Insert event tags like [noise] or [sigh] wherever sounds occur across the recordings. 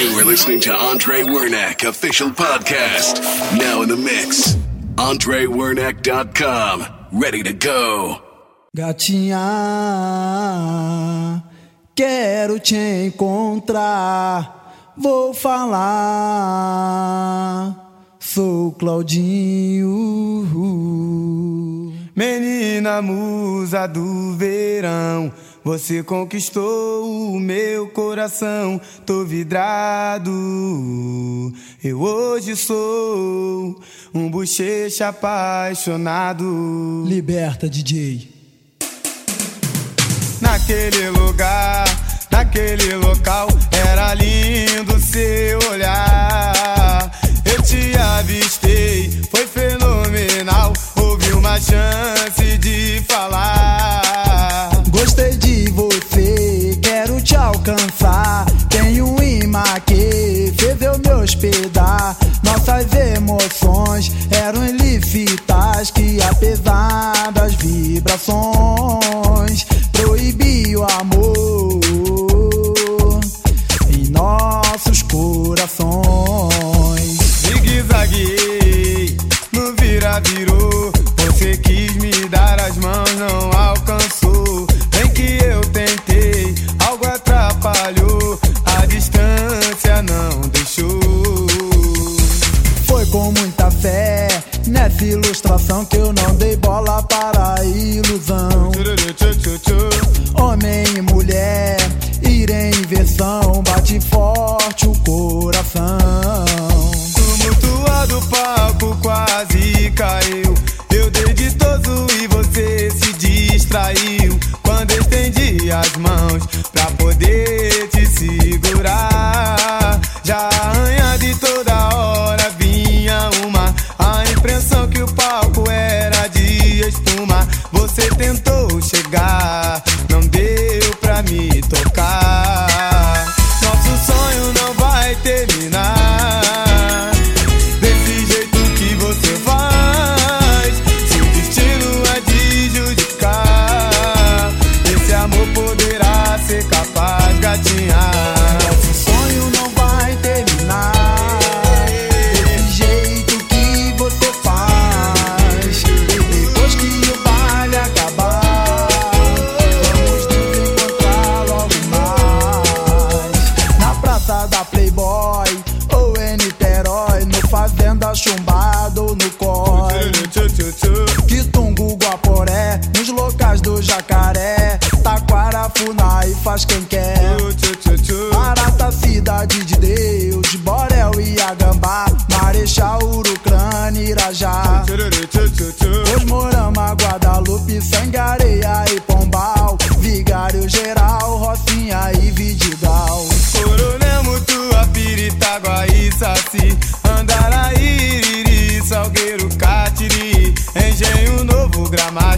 You are listening to Andre Wernack official podcast. Now in the mix. AndreWernack.com. Ready to go. Gatinha, quero te encontrar. Vou falar. Sou Claudinho. Menina musa do verão. Você conquistou o meu coração, tô vidrado. Eu hoje sou um bochecha apaixonado. Liberta, DJ. Naquele lugar, naquele local, era lindo seu olhar. Eu te avistei, foi fenomenal. Houve uma chance de falar você, quero te alcançar. Tenho um imã que fez eu me hospedar. Nossas emoções eram ilícitas que apesar das vibrações proibiu o amor. ilustração que eu não dei bola para a ilusão.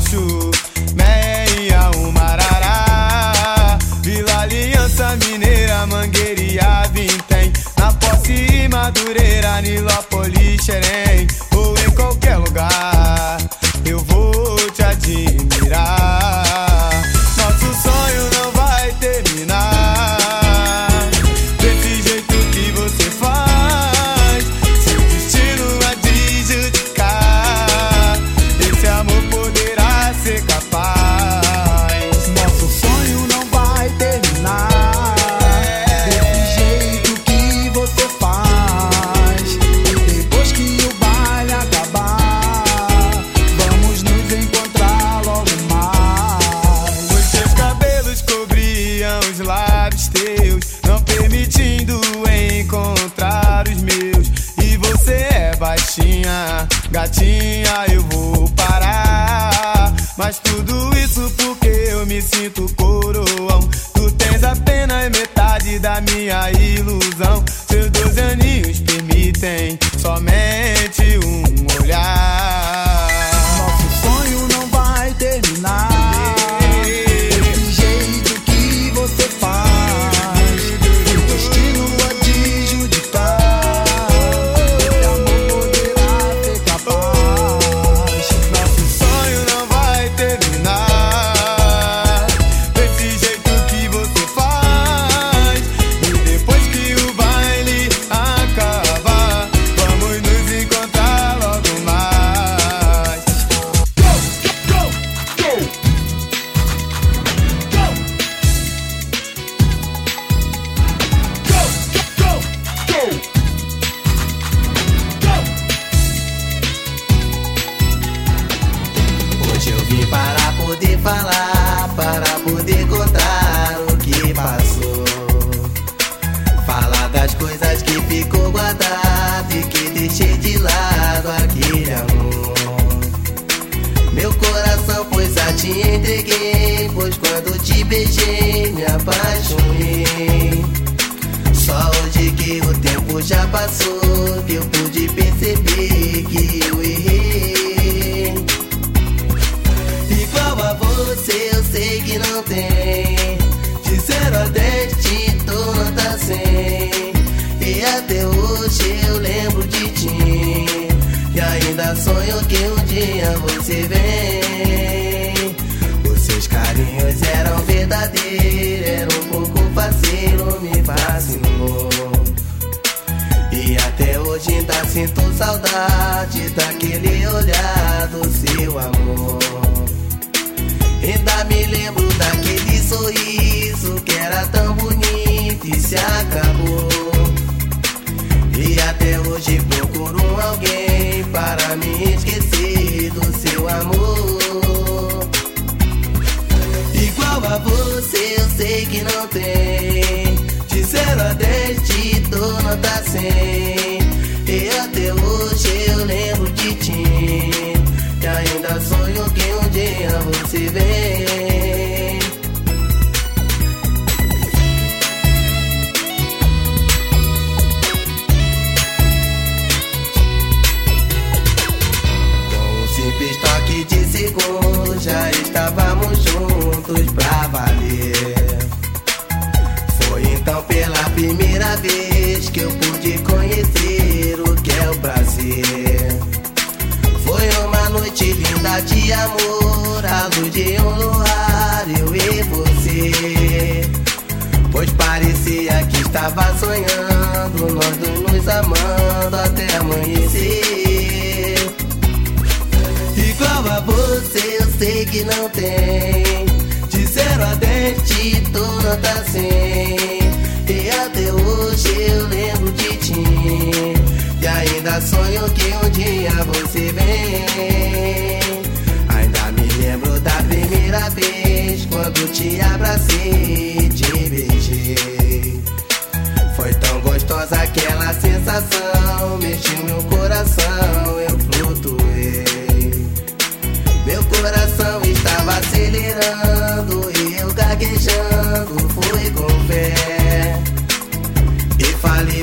Pátio, Meia, Umarará, Vila Aliança Mineira, Mangueira, Vintém, na posse e Madureira, Nilópolis. Igual a você, eu sei que não tem. De 0 a 10 te dou nota 100. E até hoje eu lembro de ti. E ainda sonho que um dia você vem. Vez que eu pude conhecer o que é o prazer. Foi uma noite linda de amor, a luz de um luar, eu e você. Pois parecia que estava sonhando, nós dois nos amando até amanhecer. Igual a você, eu sei que não tem. De 0 a 10 te dou nota 100. E até hoje eu lembro de ti. E ainda sonho que um dia você vem. Ainda me lembro da primeira vez quando te abracei e te beijei. Foi tão gostosa aquela sensação, mexeu meu coração, eu flutuei. Meu coração estava acelerando e eu gaguejando,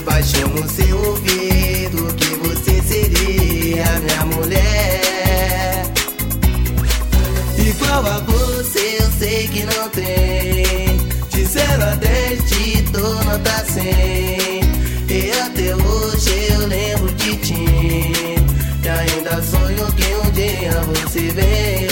baixinho no seu ouvido que você seria minha mulher. Igual a você, eu sei que não tem. De 0 a 10 te dou nota 100. E até hoje eu lembro de ti. E ainda sonho que um dia você vem.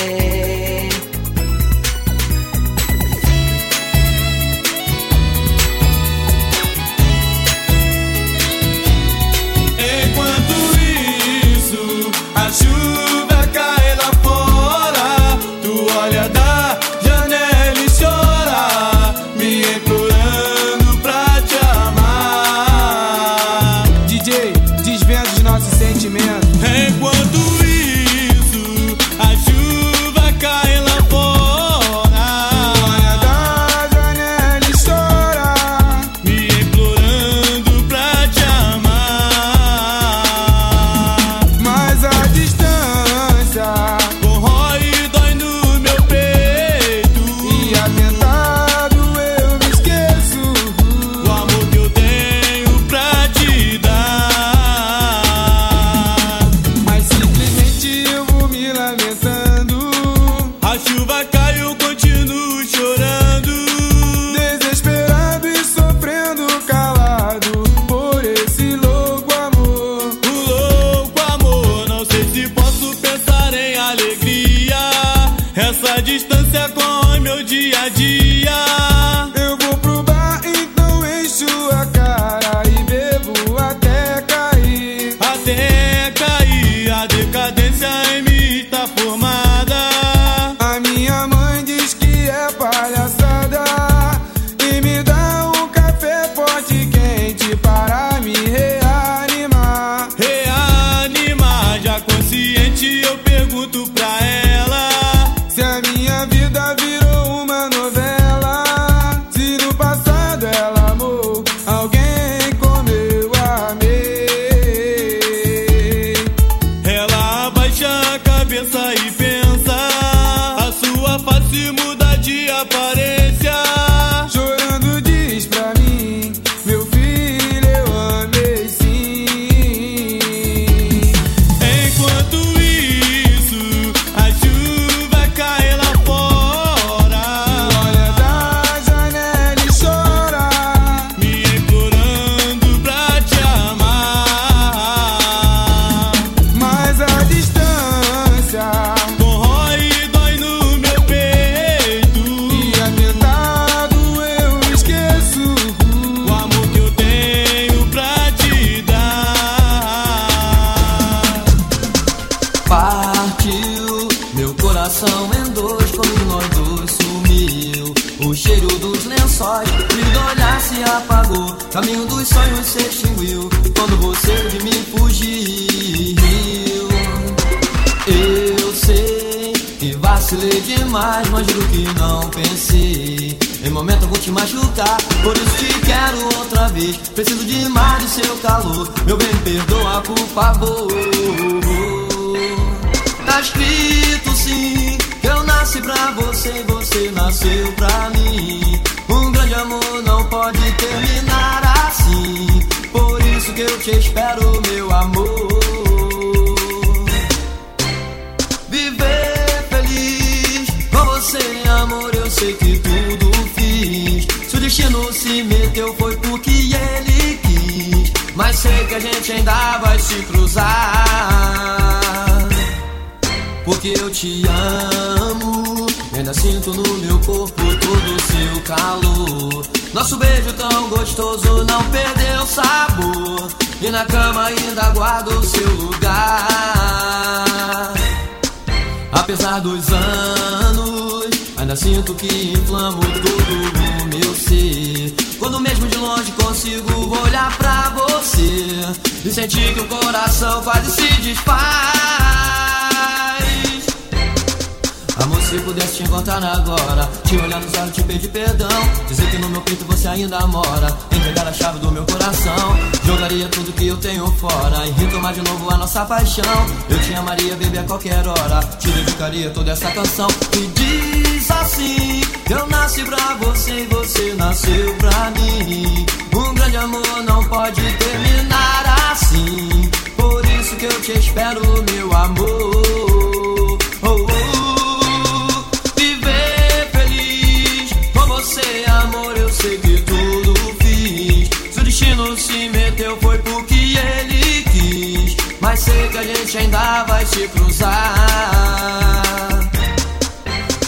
Juro que não pensei em momento algum te machucar. Por isso te quero outra vez. Preciso demais do seu calor. Meu bem, perdoa, por favor. Tá escrito sim que eu nasci pra você você nasceu pra mim. Um grande amor não pode terminar assim. Por isso que eu te espero, meu amor. Destino se meteu, foi porque ele quis. Mas sei que a gente ainda vai se cruzar. Porque eu te amo. Ainda sinto no meu corpo todo o seu calor. Nosso beijo tão gostoso não perdeu sabor. E na cama ainda guardo o seu lugar. Apesar dos anos, ainda sinto que inflamo todo o meu ser. Quando mesmo de longe consigo olhar pra você e sentir que o coração quase se desfaz. Amor, se pudesse te encontrar agora, te olhar nos olhos, te pedir perdão. Dizer que no meu peito você ainda mora. Entregar a chave do meu coração. Jogaria tudo que eu tenho fora e retomar de novo a nossa paixão. Eu te amaria, baby, a qualquer hora. Te dedicaria toda essa canção. E diz assim: Eu nasci pra você e você nasceu pra mim. Um grande amor não pode terminar assim. Por isso que eu te espero, meu amor. Gente ainda vai se cruzar.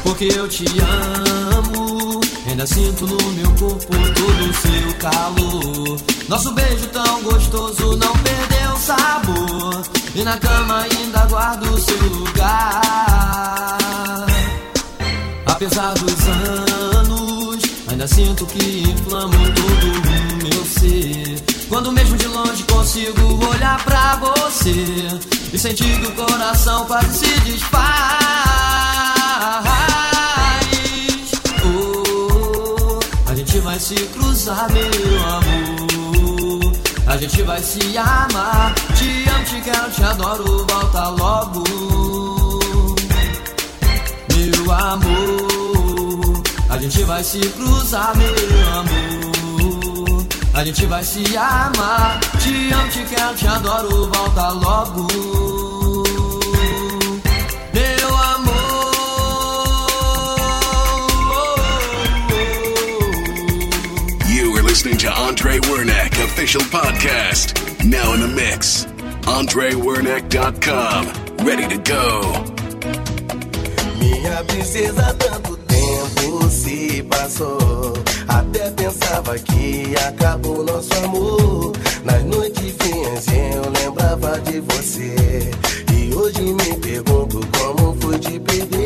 Porque eu te amo, ainda sinto no meu corpo todo o seu calor. Nosso beijo tão gostoso não perdeu sabor. E na cama ainda guardo o seu lugar. Apesar dos anos, ainda sinto que inflamo todo o meu ser. Quando mesmo de longe consigo olhar pra você e sentir que o coração quase se desfaz. Oh, a gente vai se cruzar, meu amor. A gente vai se amar. Te amo, te quero, te adoro. Volta logo meu amor. A gente vai se cruzar, meu amor. A gente vai se amar. Te amo, te quero, te adoro. Volta logo, meu amor. You are listening to Andre Wernick official podcast. Now in the mix. AndreWernick.com. Ready to go. Minha princesa, tanto tempo se passou. Até pensava que acabou nosso amor. Nas noites frias eu lembrava de você. E hoje me pergunto como foi te perder.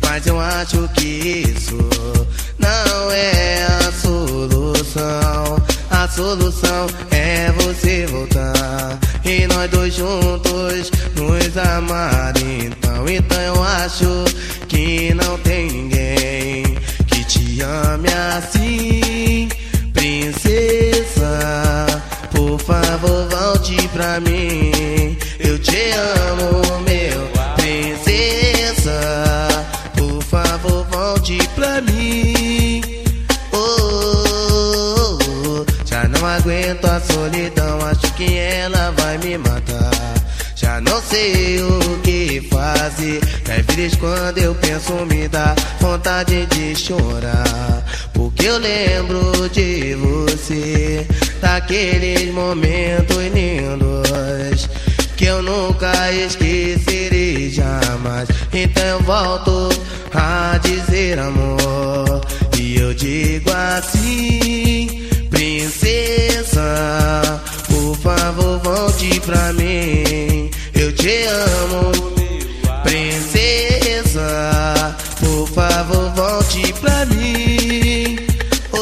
Mas eu acho que isso não é a solução. A solução é você voltar E nós dois juntos nos amar. Então, então eu acho que não tem ninguém Que te ame assim. Princesa, por favor volte pra mim. Eu te amo, meu aguento a solidão, acho que ela vai me matar. Já não sei o que fazer. Às vezes quando eu penso me dá vontade de chorar. Porque eu lembro de você, daqueles momentos lindos que eu nunca esquecerei jamais. Então eu volto a dizer amor. E eu digo assim, princesa, por favor volte pra mim. Eu te amo, princesa, por favor volte pra mim. Oh,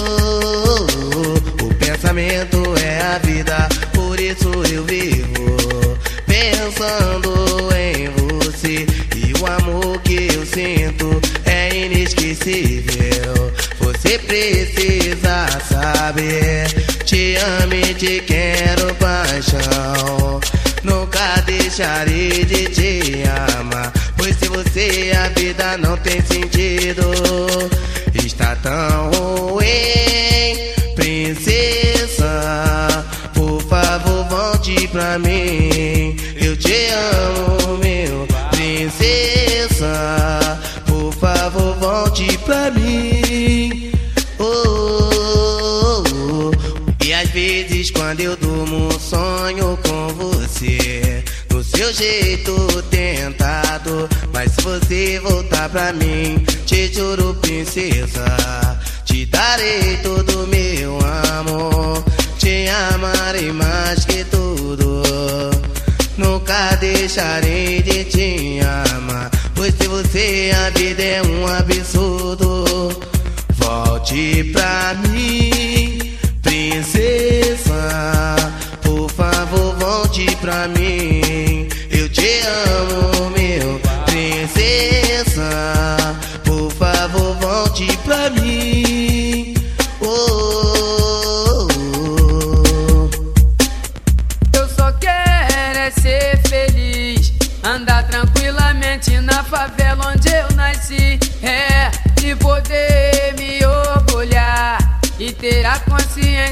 oh, oh, o pensamento é a vida, por isso eu vivo pensando em você. E o amor que eu sinto é inesquecível. Você precisa saber. Te amo e te quero paixão. Nunca deixarei de te amar. Pois se você a vida não tem sentido, seu jeito tentado Mas se você voltar pra mim Te juro princesa Te darei todo meu amor. Te amarei mais que tudo. Nunca deixarei de te amar Pois se você a vida é um absurdo. Volte pra mim,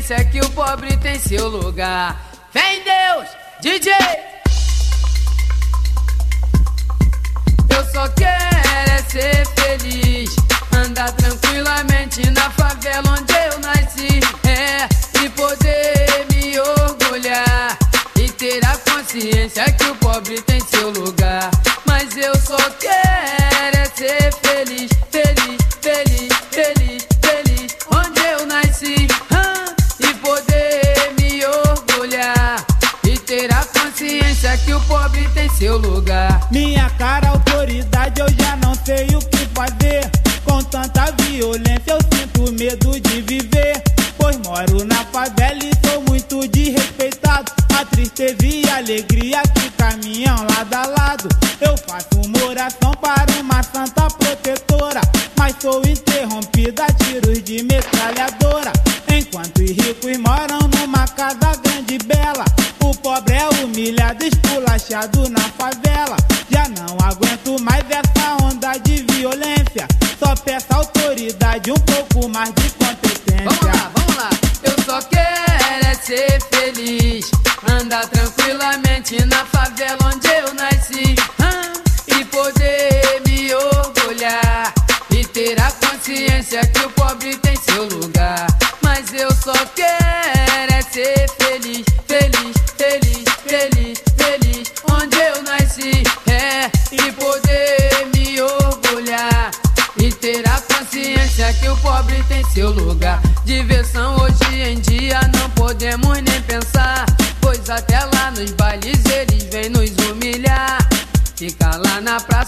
consciência que o pobre tem seu lugar. Vem Deus, DJ! Eu só quero é ser feliz. Andar tranquilamente na favela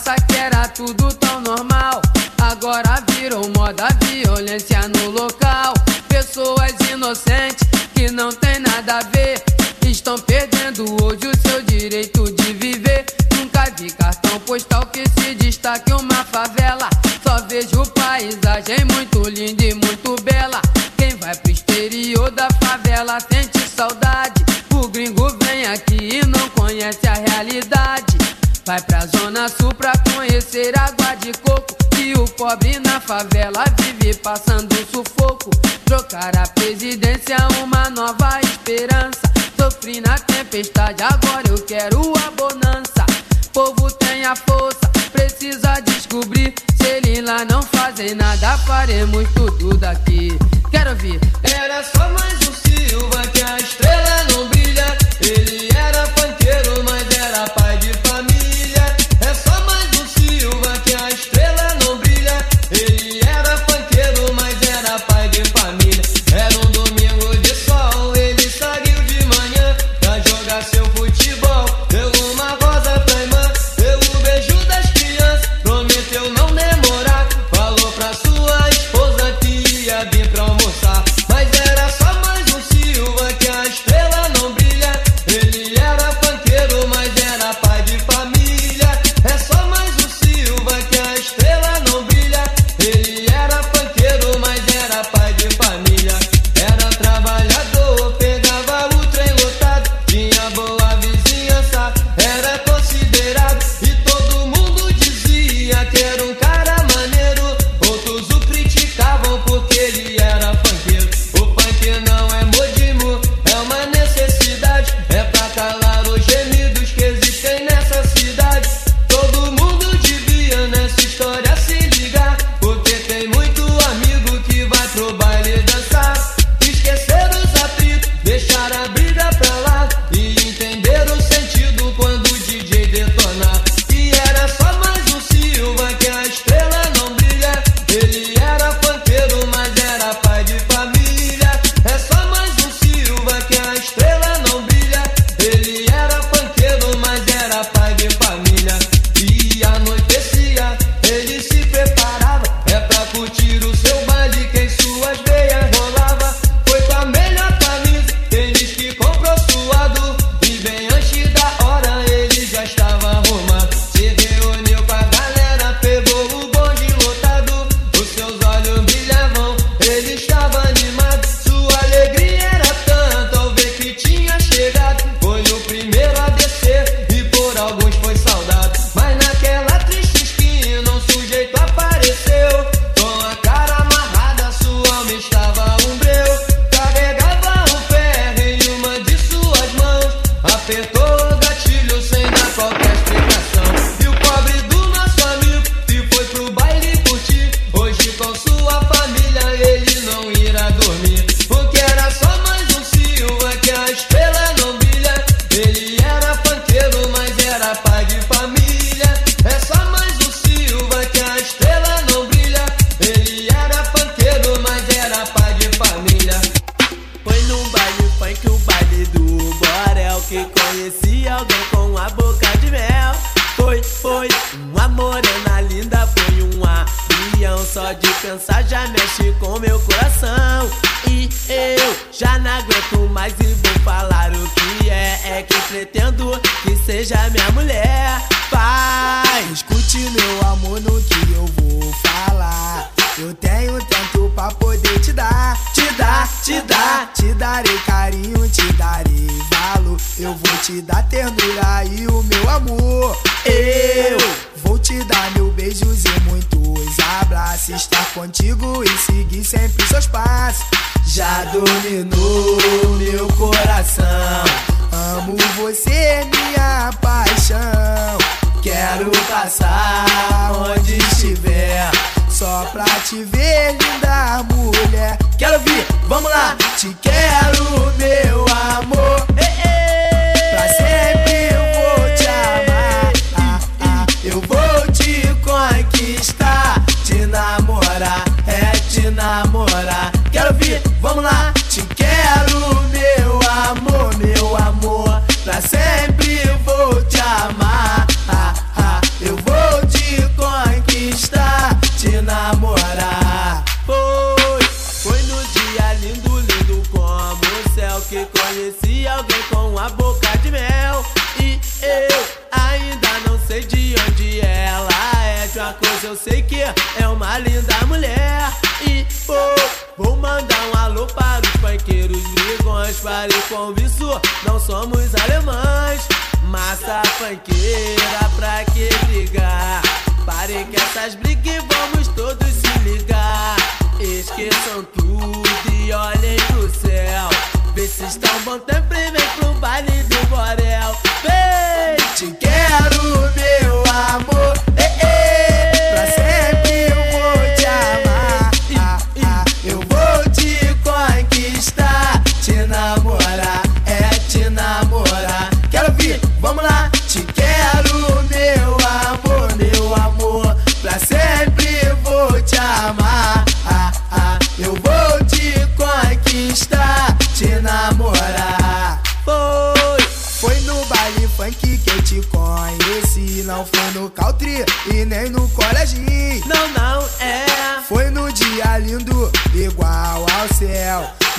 Criança que era tudo tão normal, agora virou moda violência no local. Pessoas inocentes que não tem nada a ver, estão perdendo hoje o seu direito de viver. Nunca vi cartão postal que se destaque uma favela. Só vejo paisagem muito linda e muito bela. Quem vai pro exterior da favela sente saudade. O gringo vem aqui e não conhece a realidade. Vai pra zona sul pra conhecer água de coco E o pobre na favela vive passando sufoco. Trocar a presidência, uma nova esperança. Sofri na tempestade, agora eu quero a bonança. Povo tem a força, precisa descobrir. Se ele lá não fazem nada, faremos tudo daqui. Quero ouvir. Era só mais um Silva que a estrela não brilha. Ele é linda mulher. E oh, vou mandar um alô para os panqueiros brigões. Pare com isso, não somos alemães. Massa panqueira, pra que brigar? Pare que essas brigas e vamos todos se ligar. Esqueçam tudo e olhem pro céu. Vê se estão bom tempo e vem pro baile do Borel. Vem, te quero!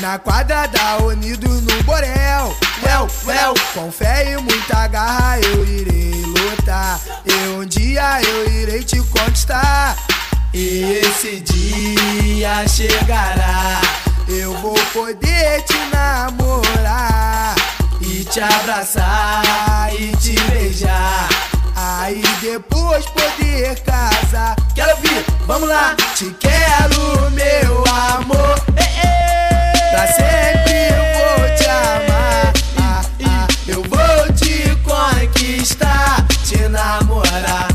Na quadra da Unido no Borel. Léo, Léo, com fé e muita garra eu irei lutar. E um dia eu irei te conquistar. E esse dia chegará. Eu vou poder te namorar e te abraçar e te beijar. Aí depois poder casar. Quero vir, vamos lá. Te quero, meu amor. Pra sempre eu vou te amar. Ah, ah, eu vou te conquistar, te namorar.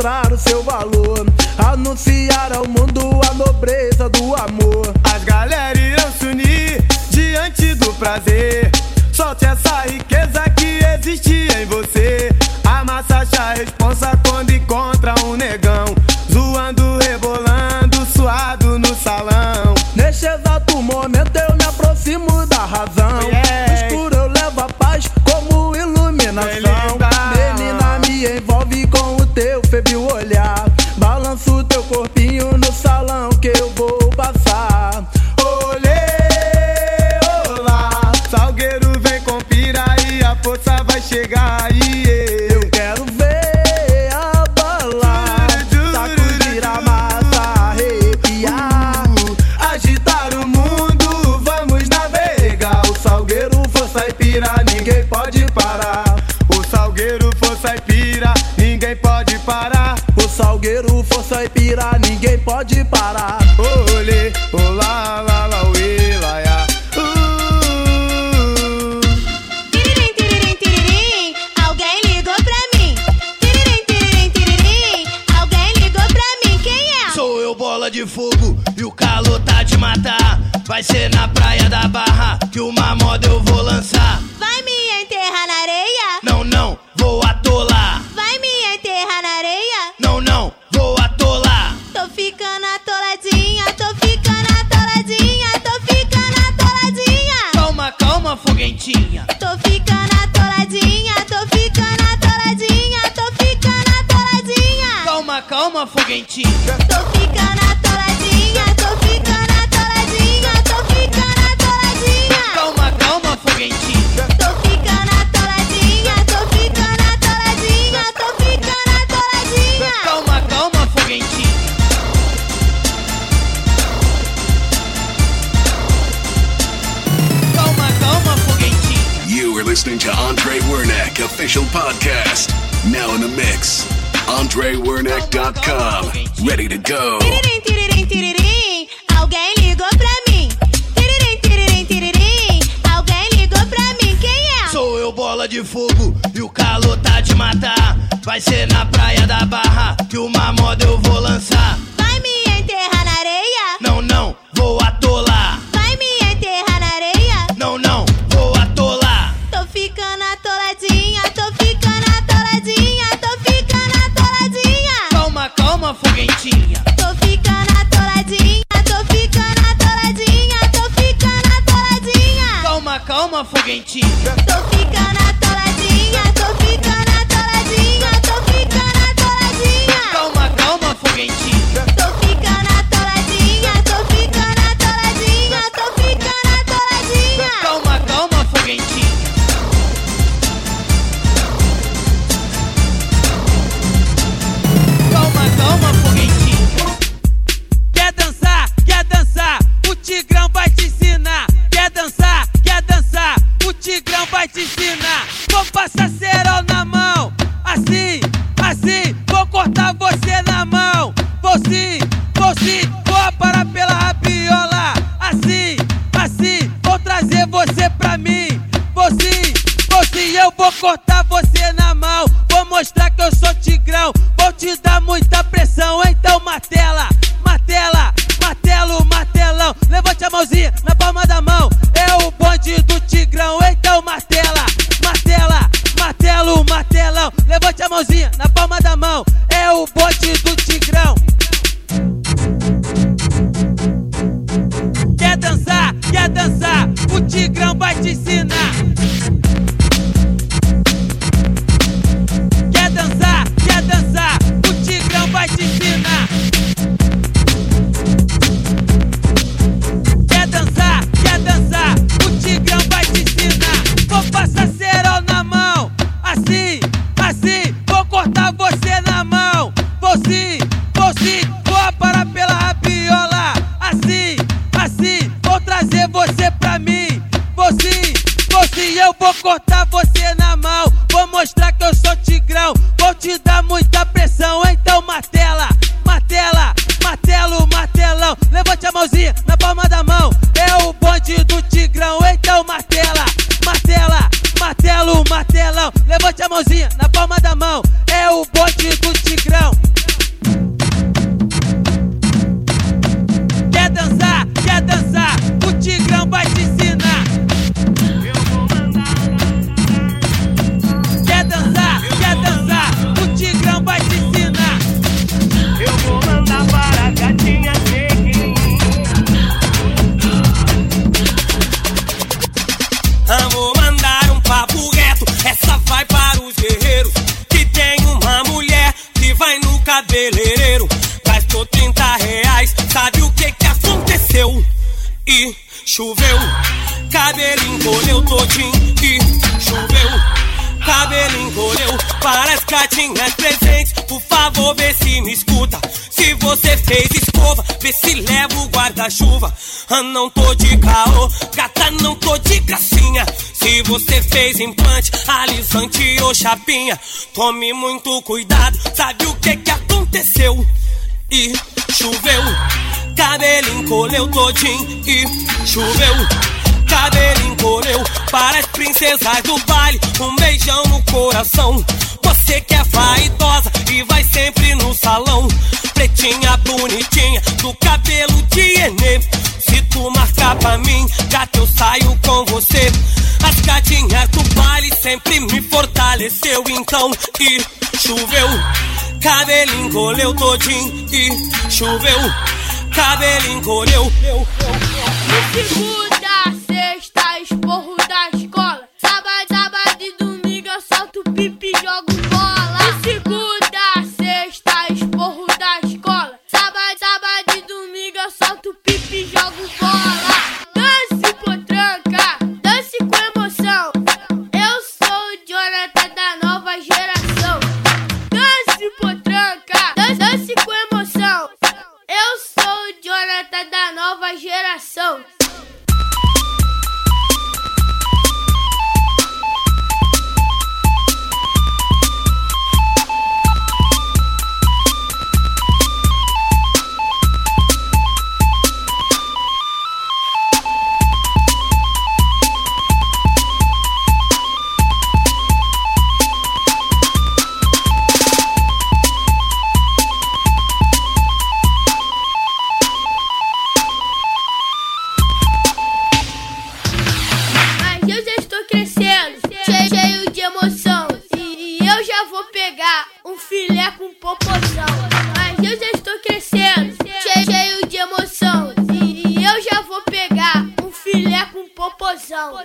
Demonstrar o seu valor. Anunciar ao mundo Vai ser na praia da barra que uma moda eu vou eu vou cortar você na mão. Vou mostrar que eu sou tigrão. Vou te dar muita pressão, então martela, martela, martelo, martelão. Levante a mãozinha na palma da mão. É o bonde do tigrão, então martela, martela, martelo, martelão. Levante a mãozinha na palma da mão. choveu. Cabelo encolheu todinho e choveu. Cabelo encolheu para as gatinhas presentes. Por favor, vê se me escuta. Se você fez escova, vê se leva o guarda-chuva. Ah, não tô de caô, gata, não tô de gracinha. Se você fez implante, alisante ou chapinha, tome muito cuidado. Sabe o que que aconteceu? e choveu. Cabelo encolheu todinho e choveu. Cabelo encolheu para as princesas do baile. Um beijão no coração. Você que é vaidosa e vai sempre no salão. Pretinha bonitinha, do cabelo de Enê. Se tu marcar pra mim, já que eu saio com você. Música, dinheiro, baile sempre me fortaleceu. Então, e choveu. Cabelo encolheu todinho e choveu. Cabelo encolheu. No segunda, sexta, esporro da escola. Sábado, sábado. geração. Dầu.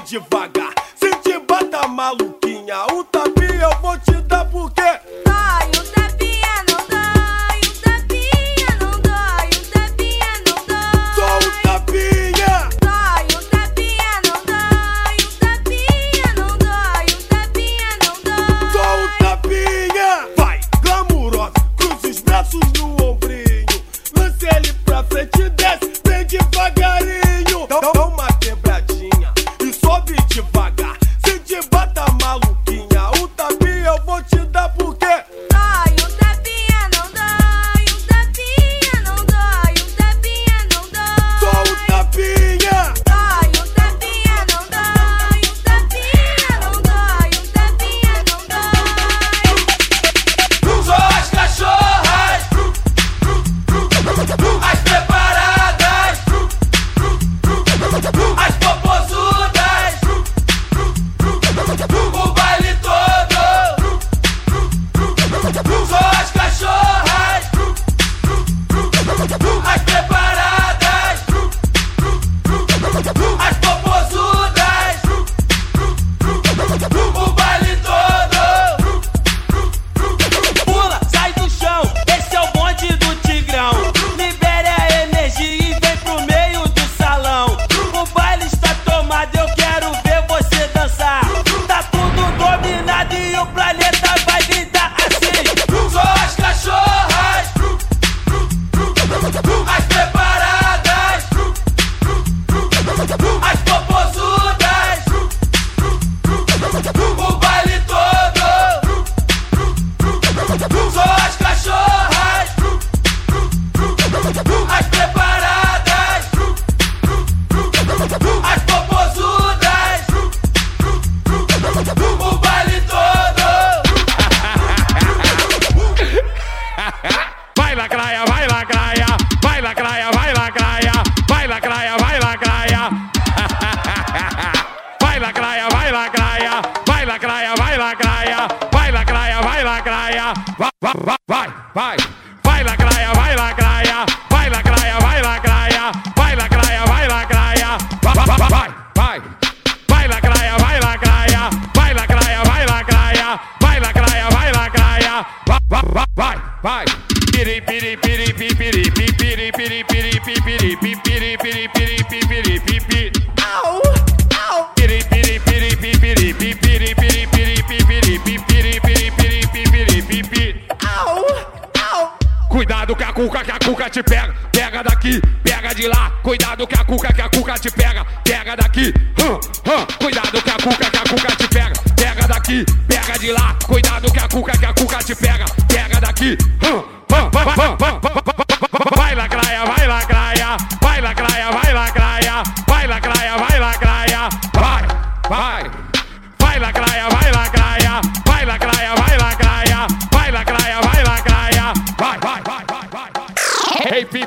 devagar. Se te bata maluquinha, o tapinha eu vou te dar porque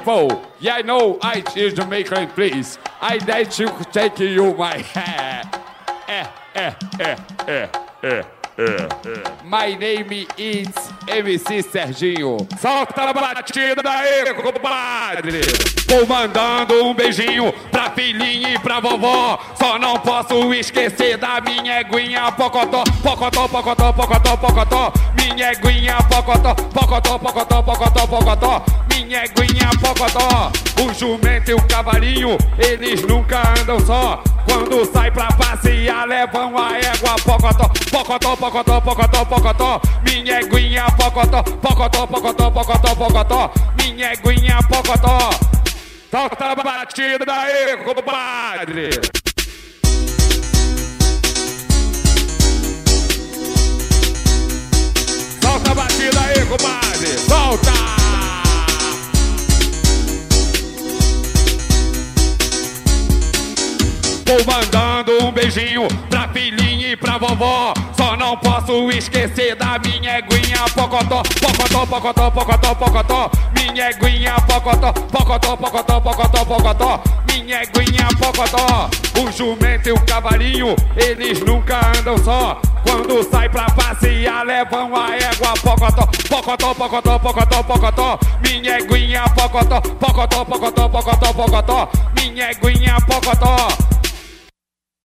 people. Yeah, I know I choose to make Jamaican, please. I like to take you my [laughs] hair. Eh, eh, eh, eh, eh. eh. My name is MC Serginho. Solta tá na batida aí, compadre. Vou mandando um beijinho pra filhinha e pra vovó. Só não posso esquecer da minha eguinha pocotó, pocotó, pocotó, pocotó, pocotó. Minha eguinha pocotó, pocotó, pocotó, pocotó, pocotó. Minha eguinha pocotó. O jumento e o cavalinho, eles nunca andam só. Quando sai pra passear, levam a égua pocotó, pocotó, pocotó pocotó, pocotó, pocotó, minha eguinha, pocotó, pocotó, pocotó, pocotó, pocotó, minha eguinha, pocotó. Tá, tá Solta a batida aí, compadre. Solta a batida aí, compadre. Solta! Vou mandando um beijinho pra filhinha e pra vovó. Só não posso esquecer da minha eguinha pocotó, pocotó, pocotó, pocotó, pocotó. Minha eguinha pocotó, pocotó, pocotó, pocotó, pocotó. Minha eguinha pocotó. O jumento e o cavalinho, eles nunca andam só. Quando sai pra passear, levam a égua pocotó, pocotó, pocotó, pocotó, pocotó. Minha eguinha pocotó, pocotó, pocotó, pocotó, pocotó. Minha eguinha pocotó.